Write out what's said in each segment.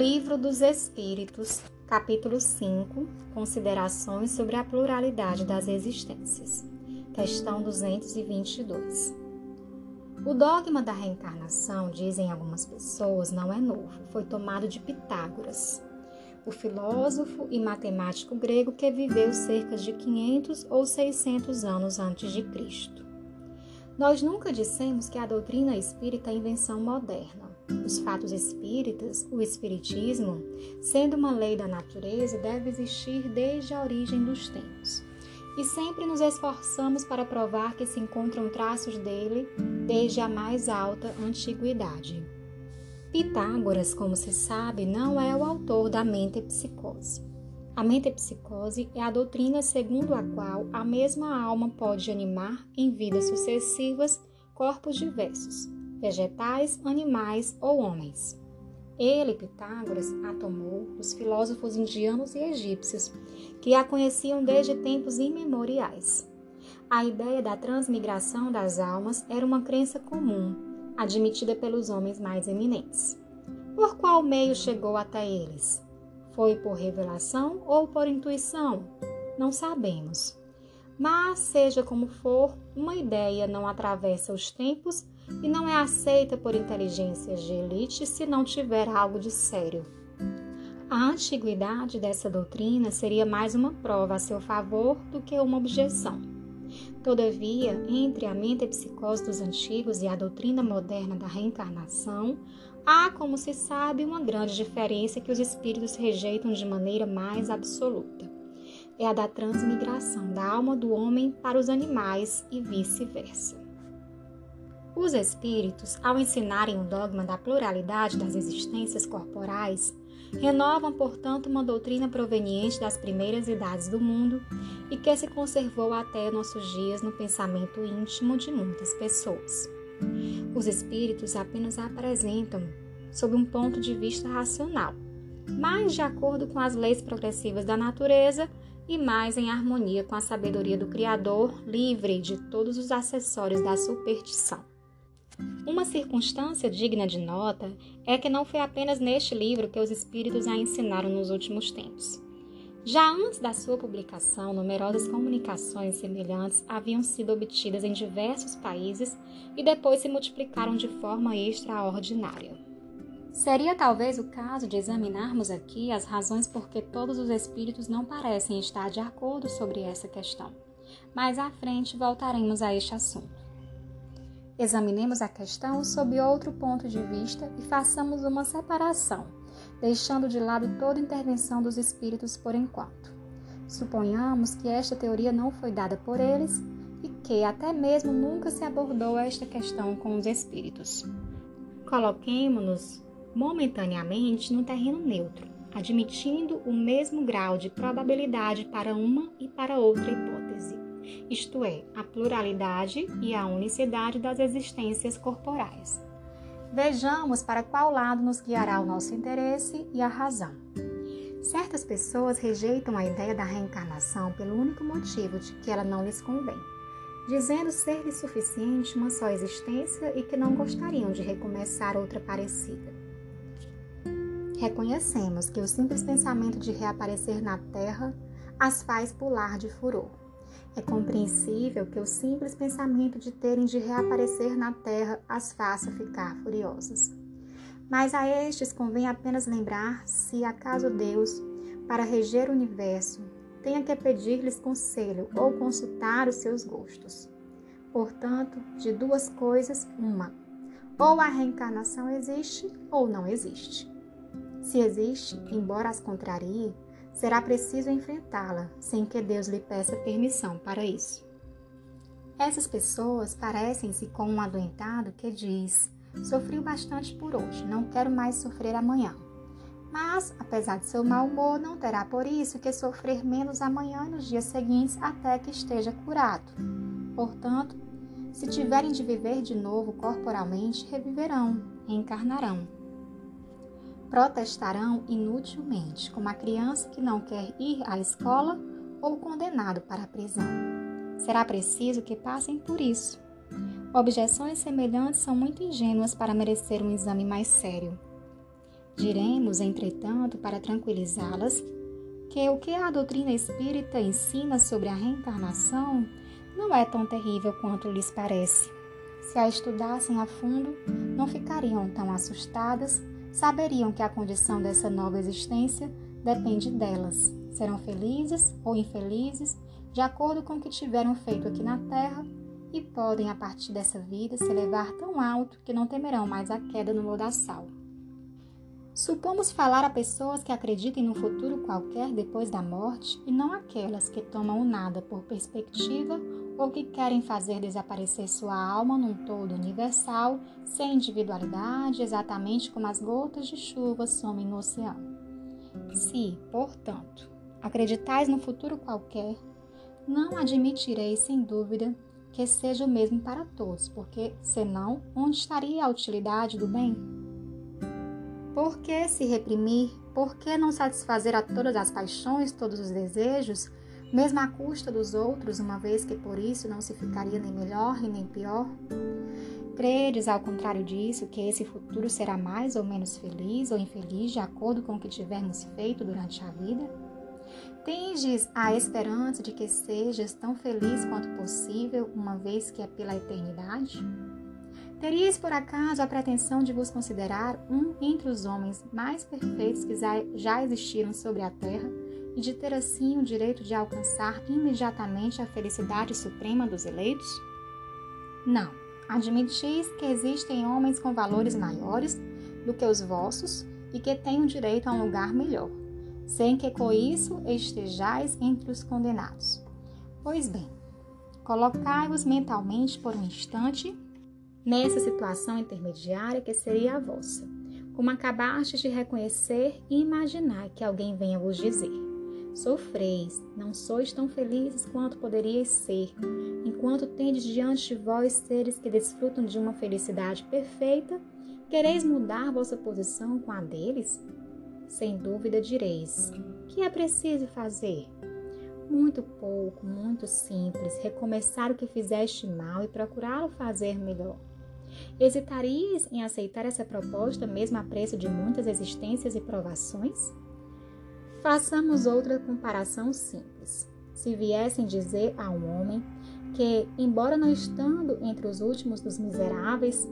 Livro dos Espíritos, capítulo 5 Considerações sobre a pluralidade das existências. Questão 222. O dogma da reencarnação, dizem algumas pessoas, não é novo, foi tomado de Pitágoras, o filósofo e matemático grego que viveu cerca de 500 ou 600 anos antes de Cristo. Nós nunca dissemos que a doutrina espírita é invenção moderna. Os fatos espíritas, o espiritismo, sendo uma lei da natureza, deve existir desde a origem dos tempos. E sempre nos esforçamos para provar que se encontram traços dele desde a mais alta antiguidade. Pitágoras, como se sabe, não é o autor da mente psicose. A metempsicose é a doutrina segundo a qual a mesma alma pode animar em vidas sucessivas corpos diversos, vegetais, animais ou homens. Ele, Pitágoras, a tomou dos filósofos indianos e egípcios, que a conheciam desde tempos imemoriais. A ideia da transmigração das almas era uma crença comum, admitida pelos homens mais eminentes. Por qual meio chegou até eles? Foi por revelação ou por intuição? Não sabemos. Mas, seja como for, uma ideia não atravessa os tempos e não é aceita por inteligências de elite se não tiver algo de sério. A antiguidade dessa doutrina seria mais uma prova a seu favor do que uma objeção. Todavia, entre a mente psicose dos antigos e a doutrina moderna da reencarnação, há, como se sabe, uma grande diferença que os espíritos rejeitam de maneira mais absoluta. É a da transmigração da alma do homem para os animais e vice-versa. Os espíritos, ao ensinarem o dogma da pluralidade das existências corporais, renovam, portanto, uma doutrina proveniente das primeiras idades do mundo e que se conservou até nossos dias no pensamento íntimo de muitas pessoas. Os espíritos apenas a apresentam sob um ponto de vista racional, mais de acordo com as leis progressivas da natureza e mais em harmonia com a sabedoria do Criador, livre de todos os acessórios da superstição. Uma circunstância digna de nota é que não foi apenas neste livro que os espíritos a ensinaram nos últimos tempos. Já antes da sua publicação, numerosas comunicações semelhantes haviam sido obtidas em diversos países e depois se multiplicaram de forma extraordinária. Seria talvez o caso de examinarmos aqui as razões por que todos os espíritos não parecem estar de acordo sobre essa questão. Mais à frente voltaremos a este assunto. Examinemos a questão sob outro ponto de vista e façamos uma separação, deixando de lado toda intervenção dos espíritos por enquanto. Suponhamos que esta teoria não foi dada por eles e que até mesmo nunca se abordou esta questão com os espíritos. Coloquemo-nos momentaneamente no terreno neutro, admitindo o mesmo grau de probabilidade para uma e para outra hipótese isto é, a pluralidade e a unicidade das existências corporais. Vejamos para qual lado nos guiará o nosso interesse e a razão. Certas pessoas rejeitam a ideia da reencarnação pelo único motivo de que ela não lhes convém, dizendo ser-lhes suficiente uma só existência e que não gostariam de recomeçar outra parecida. Reconhecemos que o simples pensamento de reaparecer na Terra as faz pular de furor. É compreensível que o simples pensamento de terem de reaparecer na terra as faça ficar furiosas. Mas a estes convém apenas lembrar se acaso Deus, para reger o universo, tenha que pedir-lhes conselho ou consultar os seus gostos. Portanto, de duas coisas, uma: ou a reencarnação existe ou não existe. Se existe, embora as contrarie, será preciso enfrentá-la, sem que Deus lhe peça permissão para isso. Essas pessoas parecem-se com um adoentado que diz: Sofri bastante por hoje, não quero mais sofrer amanhã. Mas, apesar de seu mau humor, não terá por isso que sofrer menos amanhã e nos dias seguintes até que esteja curado. Portanto, se tiverem de viver de novo corporalmente, reviverão, reencarnarão protestarão inutilmente, como a criança que não quer ir à escola ou condenado para a prisão. Será preciso que passem por isso. Objeções semelhantes são muito ingênuas para merecer um exame mais sério. Diremos, entretanto, para tranquilizá-las, que o que a doutrina espírita ensina sobre a reencarnação não é tão terrível quanto lhes parece. Se a estudassem a fundo, não ficariam tão assustadas, saberiam que a condição dessa nova existência depende delas. Serão felizes ou infelizes, de acordo com o que tiveram feito aqui na Terra, e podem, a partir dessa vida, se elevar tão alto que não temerão mais a queda no lodaçal. Supomos falar a pessoas que acreditem no futuro qualquer depois da morte e não aquelas que tomam o nada por perspectiva ou que querem fazer desaparecer sua alma num todo universal, sem individualidade, exatamente como as gotas de chuva somem no oceano. Se, portanto, acreditais no futuro qualquer, não admitireis sem dúvida que seja o mesmo para todos, porque senão, onde estaria a utilidade do bem? Por que se reprimir? Por que não satisfazer a todas as paixões, todos os desejos, mesmo à custa dos outros, uma vez que por isso não se ficaria nem melhor e nem pior? Credes, ao contrário disso, que esse futuro será mais ou menos feliz ou infeliz de acordo com o que tivermos feito durante a vida? Tendes a esperança de que sejas tão feliz quanto possível, uma vez que é pela eternidade? Teríeis por acaso a pretensão de vos considerar um entre os homens mais perfeitos que já existiram sobre a terra e de ter assim o direito de alcançar imediatamente a felicidade suprema dos eleitos? Não. Admitis que existem homens com valores maiores do que os vossos e que têm o direito a um lugar melhor, sem que com isso estejais entre os condenados. Pois bem, colocai-vos mentalmente por um instante nessa situação intermediária que seria a vossa, como acabastes de reconhecer e imaginar que alguém venha vos dizer: Sofreis, não sois tão felizes quanto poderíeis ser, enquanto tendes diante de vós seres que desfrutam de uma felicidade perfeita, quereis mudar vossa posição com a deles? Sem dúvida direis: que é preciso fazer? Muito pouco, muito simples, recomeçar o que fizeste mal e procurá-lo fazer melhor. Hesitarias em aceitar essa proposta mesmo a preço de muitas existências e provações? Façamos outra comparação simples. Se viessem dizer a um homem que, embora não estando entre os últimos dos miseráveis,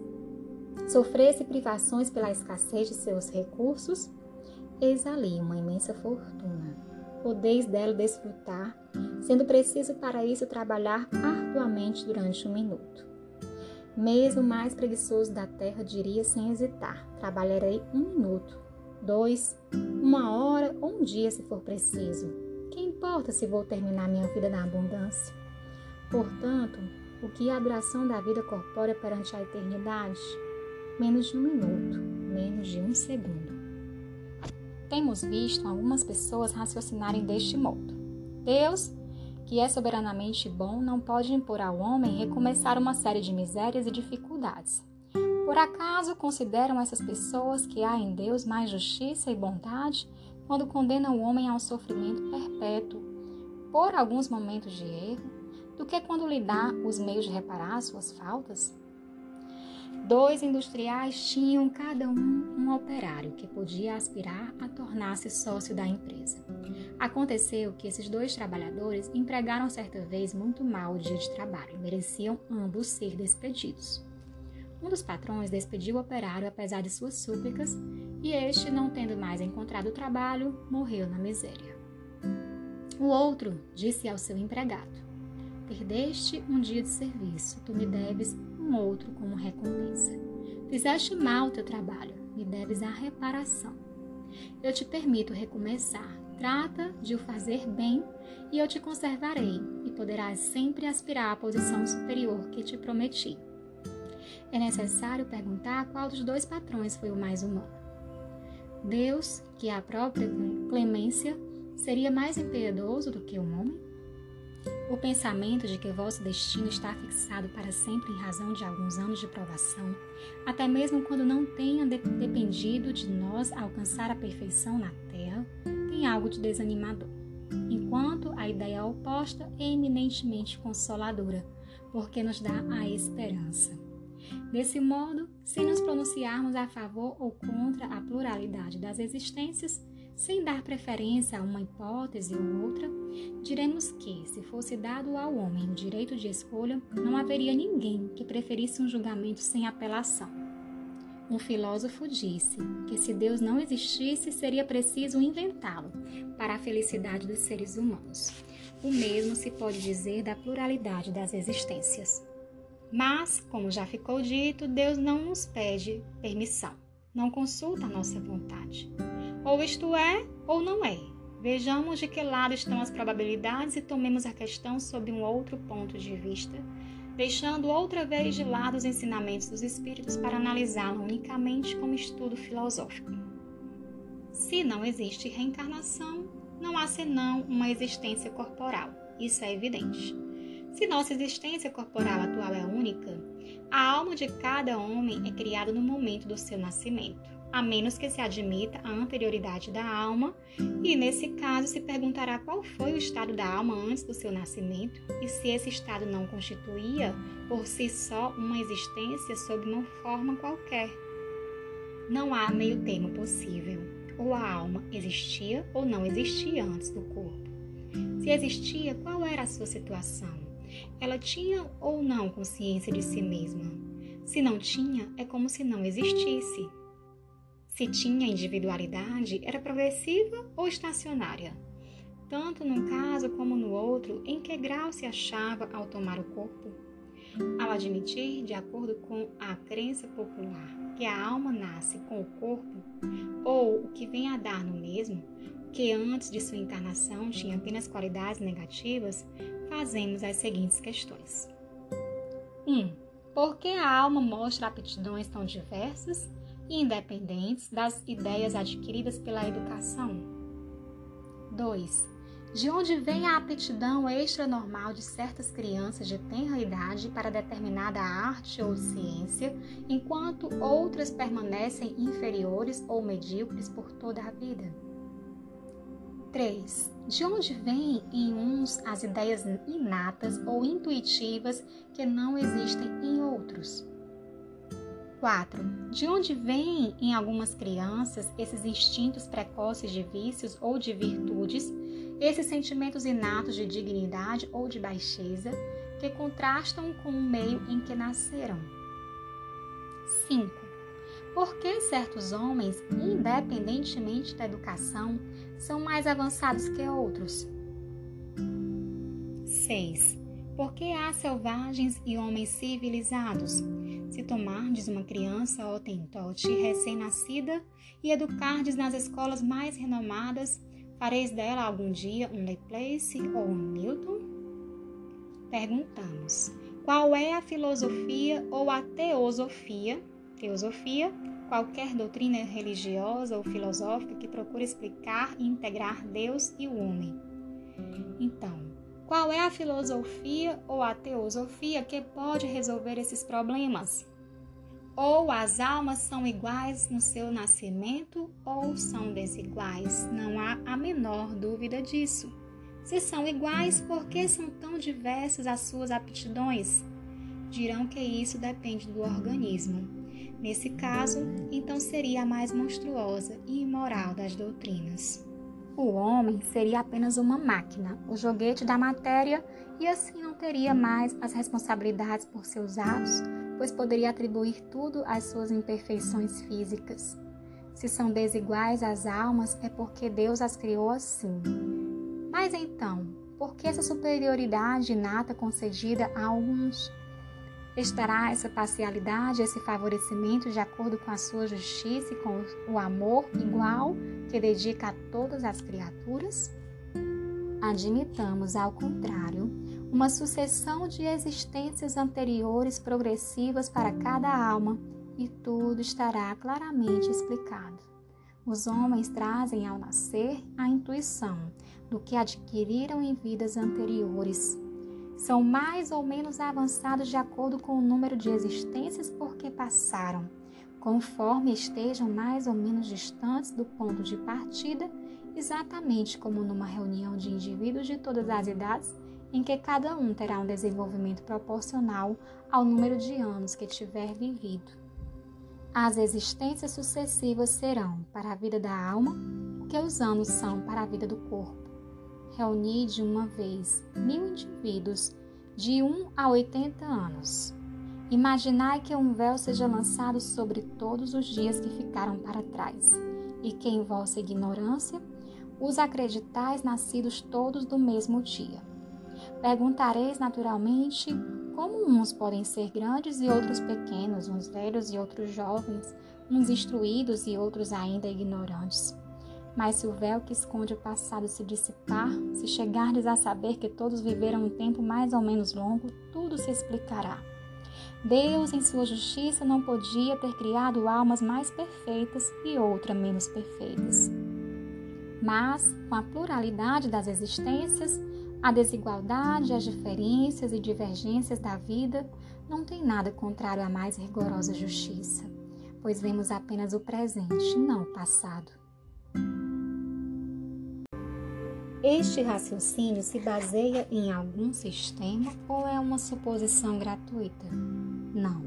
sofresse privações pela escassez de seus recursos, eis ali uma imensa fortuna. Podeis dela desfrutar, sendo preciso para isso trabalhar arduamente durante um minuto. Mesmo o mais preguiçoso da terra diria sem hesitar: trabalharei um minuto, dois, uma hora ou um dia se for preciso. Que importa se vou terminar minha vida na abundância? Portanto, o que é a duração da vida corpórea perante a eternidade? Menos de um minuto, menos de um segundo. Temos visto algumas pessoas raciocinarem deste modo: Deus que é soberanamente bom, não pode impor ao homem recomeçar uma série de misérias e dificuldades. Por acaso consideram essas pessoas que há em Deus mais justiça e bondade quando condenam o homem ao sofrimento perpétuo por alguns momentos de erro, do que quando lhe dá os meios de reparar suas faltas? Dois industriais tinham cada um um operário que podia aspirar a tornar-se sócio da empresa. Aconteceu que esses dois trabalhadores empregaram certa vez muito mal o dia de trabalho e mereciam ambos ser despedidos. Um dos patrões despediu o operário apesar de suas súplicas e este, não tendo mais encontrado trabalho, morreu na miséria. O outro disse ao seu empregado: Perdeste um dia de serviço, tu me deves um outro como recompensa. Fizeste mal o teu trabalho, me deves a reparação. Eu te permito recomeçar. Trata de o fazer bem e eu te conservarei, e poderás sempre aspirar à posição superior que te prometi. É necessário perguntar qual dos dois patrões foi o mais humano. Deus, que é a própria clemência, seria mais impiedoso do que um homem? O pensamento de que vosso destino está fixado para sempre em razão de alguns anos de provação, até mesmo quando não tenha dependido de nós alcançar a perfeição na terra, tem algo de desanimador. Enquanto a ideia oposta é eminentemente consoladora, porque nos dá a esperança. Desse modo, se nos pronunciarmos a favor ou contra a pluralidade das existências, sem dar preferência a uma hipótese ou outra, diremos que, se fosse dado ao homem o direito de escolha, não haveria ninguém que preferisse um julgamento sem apelação. Um filósofo disse que se Deus não existisse, seria preciso inventá-lo para a felicidade dos seres humanos. O mesmo se pode dizer da pluralidade das existências. Mas, como já ficou dito, Deus não nos pede permissão, não consulta a nossa vontade. Ou isto é, ou não é. Vejamos de que lado estão as probabilidades e tomemos a questão sob um outro ponto de vista, deixando outra vez de lado os ensinamentos dos Espíritos para analisá-lo unicamente como estudo filosófico. Se não existe reencarnação, não há senão uma existência corporal. Isso é evidente. Se nossa existência corporal atual é única, a alma de cada homem é criada no momento do seu nascimento, a menos que se admita a anterioridade da alma, e nesse caso se perguntará qual foi o estado da alma antes do seu nascimento e se esse estado não constituía por si só uma existência sob uma forma qualquer. Não há meio termo possível. Ou a alma existia ou não existia antes do corpo. Se existia, qual era a sua situação? Ela tinha ou não consciência de si mesma? Se não tinha, é como se não existisse. Se tinha individualidade, era progressiva ou estacionária? Tanto num caso como no outro, em que grau se achava ao tomar o corpo? Ao admitir, de acordo com a crença popular, que a alma nasce com o corpo, ou o que vem a dar no mesmo, que antes de sua encarnação tinha apenas qualidades negativas, fazemos as seguintes questões. 1. Um, por que a alma mostra aptidões tão diversas e independentes das ideias adquiridas pela educação? 2. De onde vem a aptidão extranormal de certas crianças de tenra idade para determinada arte ou ciência, enquanto outras permanecem inferiores ou medíocres por toda a vida? 3. De onde vêm em uns as ideias inatas ou intuitivas que não existem em outros? 4. De onde vêm em algumas crianças esses instintos precoces de vícios ou de virtudes, esses sentimentos inatos de dignidade ou de baixeza que contrastam com o meio em que nasceram? 5. Por que certos homens, independentemente da educação, são mais avançados que outros? 6. Por que há selvagens e homens civilizados? Se tomardes uma criança otentote recém-nascida e educardes nas escolas mais renomadas, fareis dela algum dia um Laplace ou um Newton? Perguntamos: qual é a filosofia ou a teosofia Teosofia, qualquer doutrina religiosa ou filosófica que procure explicar e integrar Deus e o homem. Então, qual é a filosofia ou a teosofia que pode resolver esses problemas? Ou as almas são iguais no seu nascimento ou são desiguais? Não há a menor dúvida disso. Se são iguais, por que são tão diversas as suas aptidões? Dirão que isso depende do organismo. Nesse caso, então seria a mais monstruosa e imoral das doutrinas. O homem seria apenas uma máquina, o joguete da matéria, e assim não teria mais as responsabilidades por seus atos, pois poderia atribuir tudo às suas imperfeições físicas. Se são desiguais as almas, é porque Deus as criou assim. Mas então, por que essa superioridade inata concedida a alguns? Estará essa parcialidade, esse favorecimento de acordo com a sua justiça e com o amor igual que dedica a todas as criaturas? Admitamos, ao contrário, uma sucessão de existências anteriores progressivas para cada alma e tudo estará claramente explicado. Os homens trazem ao nascer a intuição do que adquiriram em vidas anteriores são mais ou menos avançados de acordo com o número de existências por que passaram, conforme estejam mais ou menos distantes do ponto de partida, exatamente como numa reunião de indivíduos de todas as idades em que cada um terá um desenvolvimento proporcional ao número de anos que tiver vivido. As existências sucessivas serão, para a vida da alma, o que os anos são para a vida do corpo. Reunir de uma vez mil indivíduos de 1 a 80 anos. Imaginai que um véu seja lançado sobre todos os dias que ficaram para trás, e que em vossa ignorância os acreditais nascidos todos do mesmo dia. Perguntareis naturalmente como uns podem ser grandes e outros pequenos, uns velhos e outros jovens, uns instruídos e outros ainda ignorantes. Mas se o véu que esconde o passado se dissipar, se chegardes a saber que todos viveram um tempo mais ou menos longo, tudo se explicará. Deus, em sua justiça, não podia ter criado almas mais perfeitas e outra menos perfeitas. Mas, com a pluralidade das existências, a desigualdade, as diferenças e divergências da vida não tem nada contrário à mais rigorosa justiça, pois vemos apenas o presente, não o passado. Este raciocínio se baseia em algum sistema ou é uma suposição gratuita? Não.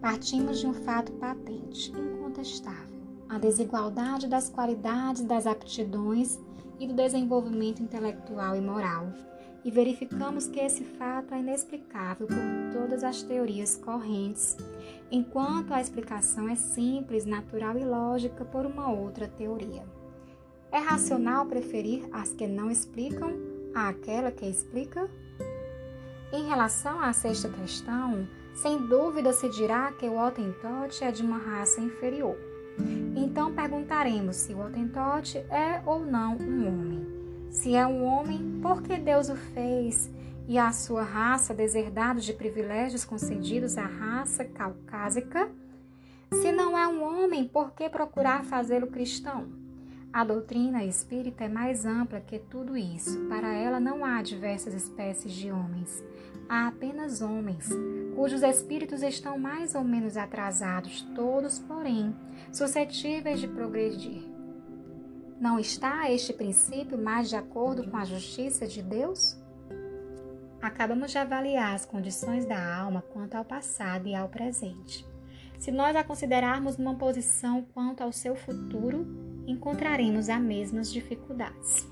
Partimos de um fato patente, incontestável a desigualdade das qualidades, das aptidões e do desenvolvimento intelectual e moral, e verificamos que esse fato é inexplicável por todas as teorias correntes, enquanto a explicação é simples, natural e lógica por uma outra teoria. É racional preferir as que não explicam àquela que explica? Em relação à sexta questão, sem dúvida se dirá que o Hottentot é de uma raça inferior então perguntaremos se o Hottentot é ou não um homem. Se é um homem, por que Deus o fez e a sua raça deserdado de privilégios concedidos à raça caucásica? Se não é um homem, por que procurar fazê-lo cristão? A doutrina espírita é mais ampla que tudo isso. Para ela não há diversas espécies de homens. Há apenas homens, cujos espíritos estão mais ou menos atrasados, todos, porém, suscetíveis de progredir. Não está este princípio mais de acordo com a justiça de Deus? Acabamos de avaliar as condições da alma quanto ao passado e ao presente. Se nós a considerarmos numa posição quanto ao seu futuro, encontraremos as mesmas dificuldades.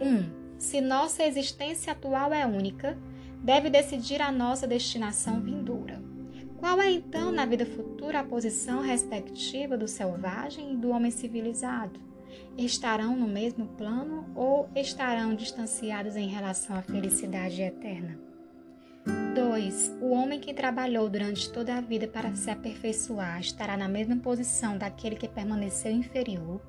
1. Um, se nossa existência atual é única, deve decidir a nossa destinação vindoura. Qual é então na vida futura a posição respectiva do selvagem e do homem civilizado? Estarão no mesmo plano ou estarão distanciados em relação à felicidade eterna? 2. O homem que trabalhou durante toda a vida para se aperfeiçoar estará na mesma posição daquele que permaneceu inferior,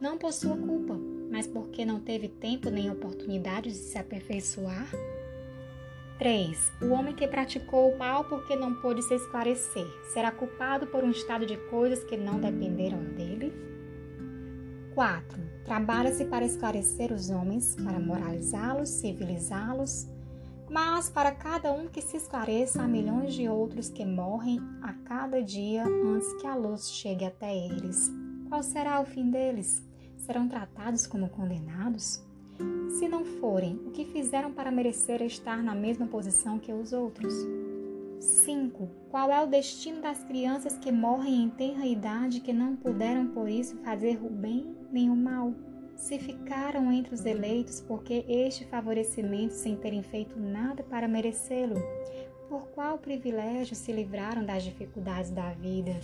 não por sua culpa, mas porque não teve tempo nem oportunidade de se aperfeiçoar? 3. O homem que praticou o mal porque não pôde se esclarecer será culpado por um estado de coisas que não dependeram dele? 4. Trabalha-se para esclarecer os homens, para moralizá-los, civilizá-los, mas para cada um que se esclareça, há milhões de outros que morrem a cada dia antes que a luz chegue até eles. Qual será o fim deles? serão tratados como condenados? Se não forem, o que fizeram para merecer estar na mesma posição que os outros? 5. Qual é o destino das crianças que morrem em tenra idade que não puderam por isso fazer o bem nem o mal? Se ficaram entre os eleitos porque este favorecimento sem terem feito nada para merecê-lo, por qual privilégio se livraram das dificuldades da vida?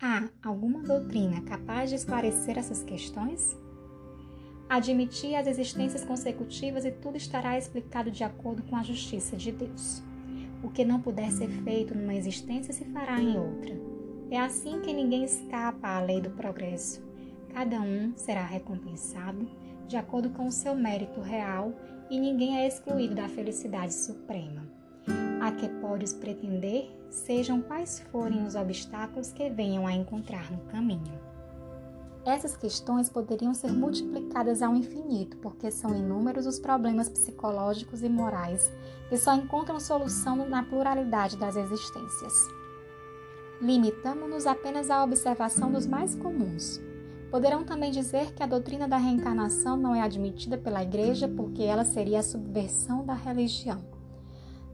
Há alguma doutrina capaz de esclarecer essas questões? Admitir as existências consecutivas e tudo estará explicado de acordo com a justiça de Deus. O que não puder ser feito numa existência se fará em outra. É assim que ninguém escapa à lei do progresso. Cada um será recompensado de acordo com o seu mérito real e ninguém é excluído da felicidade suprema a que podes pretender, sejam quais forem os obstáculos que venham a encontrar no caminho. Essas questões poderiam ser multiplicadas ao infinito, porque são inúmeros os problemas psicológicos e morais que só encontram solução na pluralidade das existências. Limitamos-nos apenas à observação dos mais comuns. Poderão também dizer que a doutrina da reencarnação não é admitida pela Igreja porque ela seria a subversão da religião.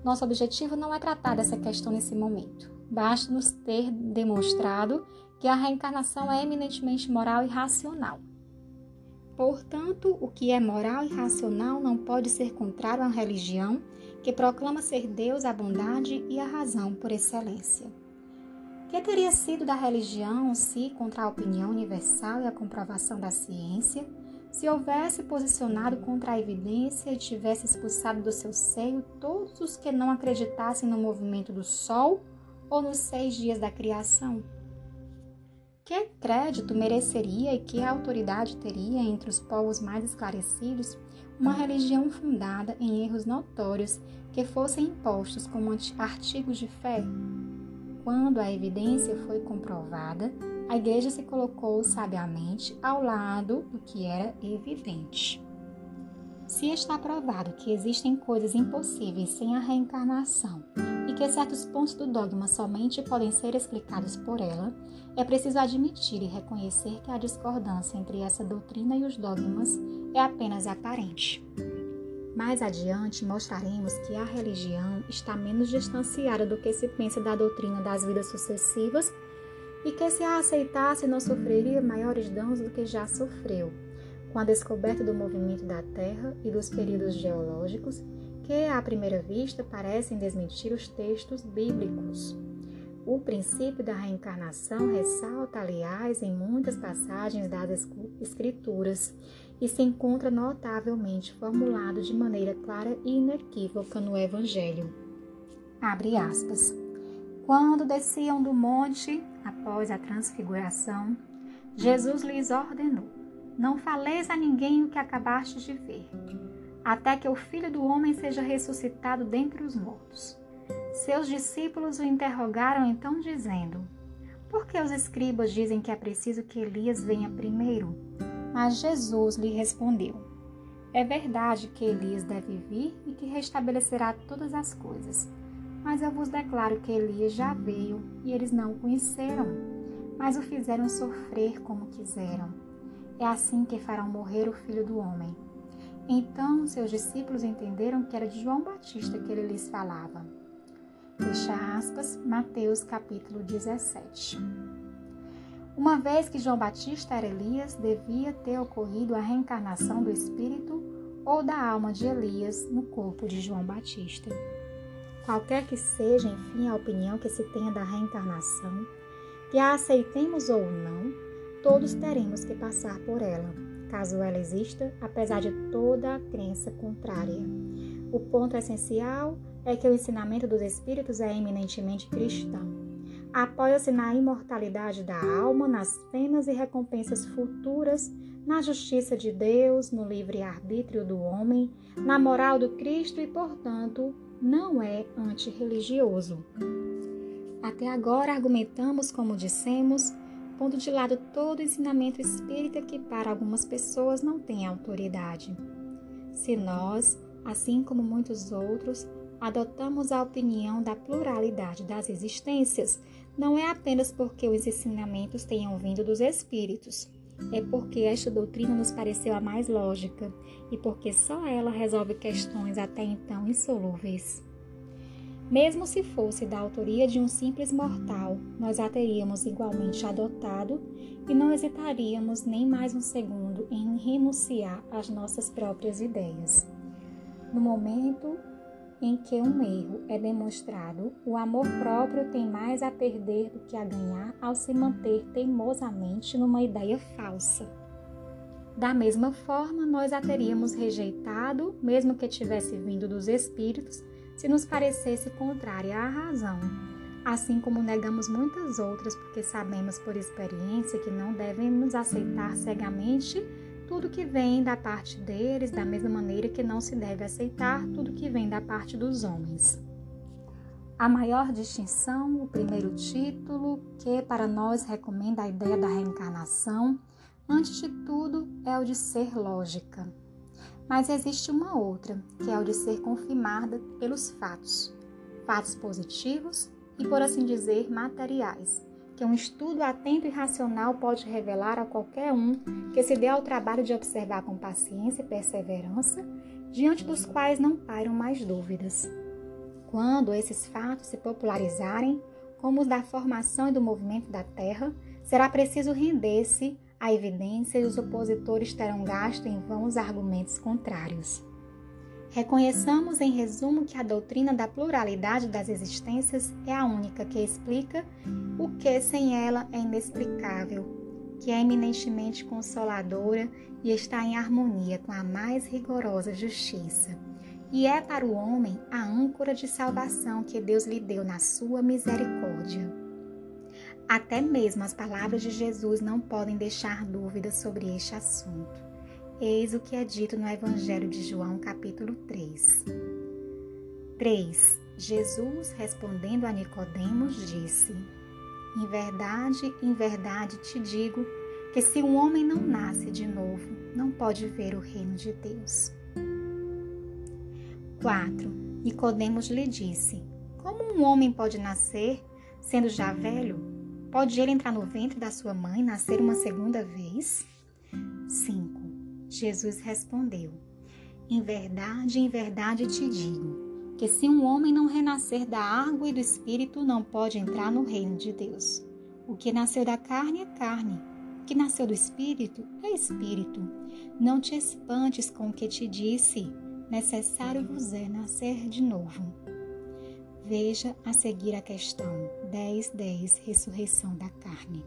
Nosso objetivo não é tratar dessa questão nesse momento. Basta-nos ter demonstrado que a reencarnação é eminentemente moral e racional. Portanto, o que é moral e racional não pode ser contrário à religião, que proclama ser Deus a bondade e a razão por excelência. Que teria sido da religião se, contra a opinião universal e a comprovação da ciência, se houvesse posicionado contra a evidência e tivesse expulsado do seu seio todos os que não acreditassem no movimento do Sol ou nos seis dias da criação? Que crédito mereceria e que autoridade teria entre os povos mais esclarecidos uma religião fundada em erros notórios que fossem impostos como artigos de fé? Quando a evidência foi comprovada, a igreja se colocou sabiamente ao lado do que era evidente. Se está provado que existem coisas impossíveis sem a reencarnação e que certos pontos do dogma somente podem ser explicados por ela, é preciso admitir e reconhecer que a discordância entre essa doutrina e os dogmas é apenas aparente. Mais adiante mostraremos que a religião está menos distanciada do que se pensa da doutrina das vidas sucessivas e que se a aceitasse não sofreria maiores danos do que já sofreu, com a descoberta do movimento da Terra e dos períodos geológicos, que à primeira vista parecem desmentir os textos bíblicos. O princípio da reencarnação ressalta, aliás, em muitas passagens das Escrituras e se encontra notavelmente formulado de maneira clara e inequívoca no Evangelho. Abre aspas. Quando desciam do monte, após a transfiguração, Jesus lhes ordenou: Não faleis a ninguém o que acabastes de ver, até que o filho do homem seja ressuscitado dentre os mortos. Seus discípulos o interrogaram então, dizendo: Por que os escribas dizem que é preciso que Elias venha primeiro? Mas Jesus lhe respondeu: É verdade que Elias deve vir e que restabelecerá todas as coisas. Mas eu vos declaro que Elias já veio e eles não o conheceram, mas o fizeram sofrer como quiseram. É assim que farão morrer o filho do homem. Então seus discípulos entenderam que era de João Batista que ele lhes falava. Fecha aspas, Mateus capítulo 17. Uma vez que João Batista era Elias, devia ter ocorrido a reencarnação do espírito ou da alma de Elias no corpo de João Batista. Qualquer que seja, enfim, a opinião que se tenha da reencarnação, que a aceitemos ou não, todos teremos que passar por ela, caso ela exista, apesar de toda a crença contrária. O ponto essencial é que o ensinamento dos espíritos é eminentemente cristão apoia-se na imortalidade da alma, nas penas e recompensas futuras, na justiça de Deus, no livre-arbítrio do homem, na moral do Cristo e, portanto, não é antirreligioso. Até agora argumentamos, como dissemos, pondo de lado todo o ensinamento espírita que para algumas pessoas não tem autoridade. Se nós, assim como muitos outros, adotamos a opinião da pluralidade das existências, não é apenas porque os ensinamentos tenham vindo dos Espíritos, é porque esta doutrina nos pareceu a mais lógica e porque só ela resolve questões até então insolúveis. Mesmo se fosse da autoria de um simples mortal, nós a teríamos igualmente adotado e não hesitaríamos nem mais um segundo em renunciar às nossas próprias ideias. No momento em que um erro é demonstrado, o amor próprio tem mais a perder do que a ganhar ao se manter teimosamente numa ideia falsa. Da mesma forma, nós a teríamos rejeitado, mesmo que tivesse vindo dos espíritos, se nos parecesse contrária à razão. Assim como negamos muitas outras porque sabemos por experiência que não devemos aceitar cegamente tudo que vem da parte deles, da mesma maneira que não se deve aceitar tudo que vem da parte dos homens. A maior distinção, o primeiro título, que para nós recomenda a ideia da reencarnação, antes de tudo, é o de ser lógica. Mas existe uma outra, que é o de ser confirmada pelos fatos, fatos positivos e, por assim dizer, materiais, que um estudo atento e racional pode revelar a qualquer um que se dê ao trabalho de observar com paciência e perseverança, diante dos quais não pairam mais dúvidas. Quando esses fatos se popularizarem, como os da formação e do movimento da Terra, será preciso render-se à evidência e os opositores terão gasto em vão os argumentos contrários. Reconheçamos, em resumo, que a doutrina da pluralidade das existências é a única que explica o que sem ela é inexplicável, que é eminentemente consoladora e está em harmonia com a mais rigorosa justiça. E é para o homem a âncora de salvação que Deus lhe deu na sua misericórdia. Até mesmo as palavras de Jesus não podem deixar dúvidas sobre este assunto. Eis o que é dito no Evangelho de João, capítulo 3. 3. Jesus, respondendo a Nicodemos, disse: Em verdade, em verdade te digo que se um homem não nasce de novo, não pode ver o reino de Deus. 4. Nicodemos lhe disse: Como um homem pode nascer, sendo já velho? Pode ele entrar no ventre da sua mãe e nascer uma segunda vez? 5. Jesus respondeu: Em verdade, em verdade te digo, que se um homem não renascer da água e do espírito, não pode entrar no reino de Deus. O que nasceu da carne é carne, o que nasceu do espírito é espírito. Não te espantes com o que te disse, necessário vos é nascer de novo. Veja a seguir a questão 10, 10, ressurreição da carne.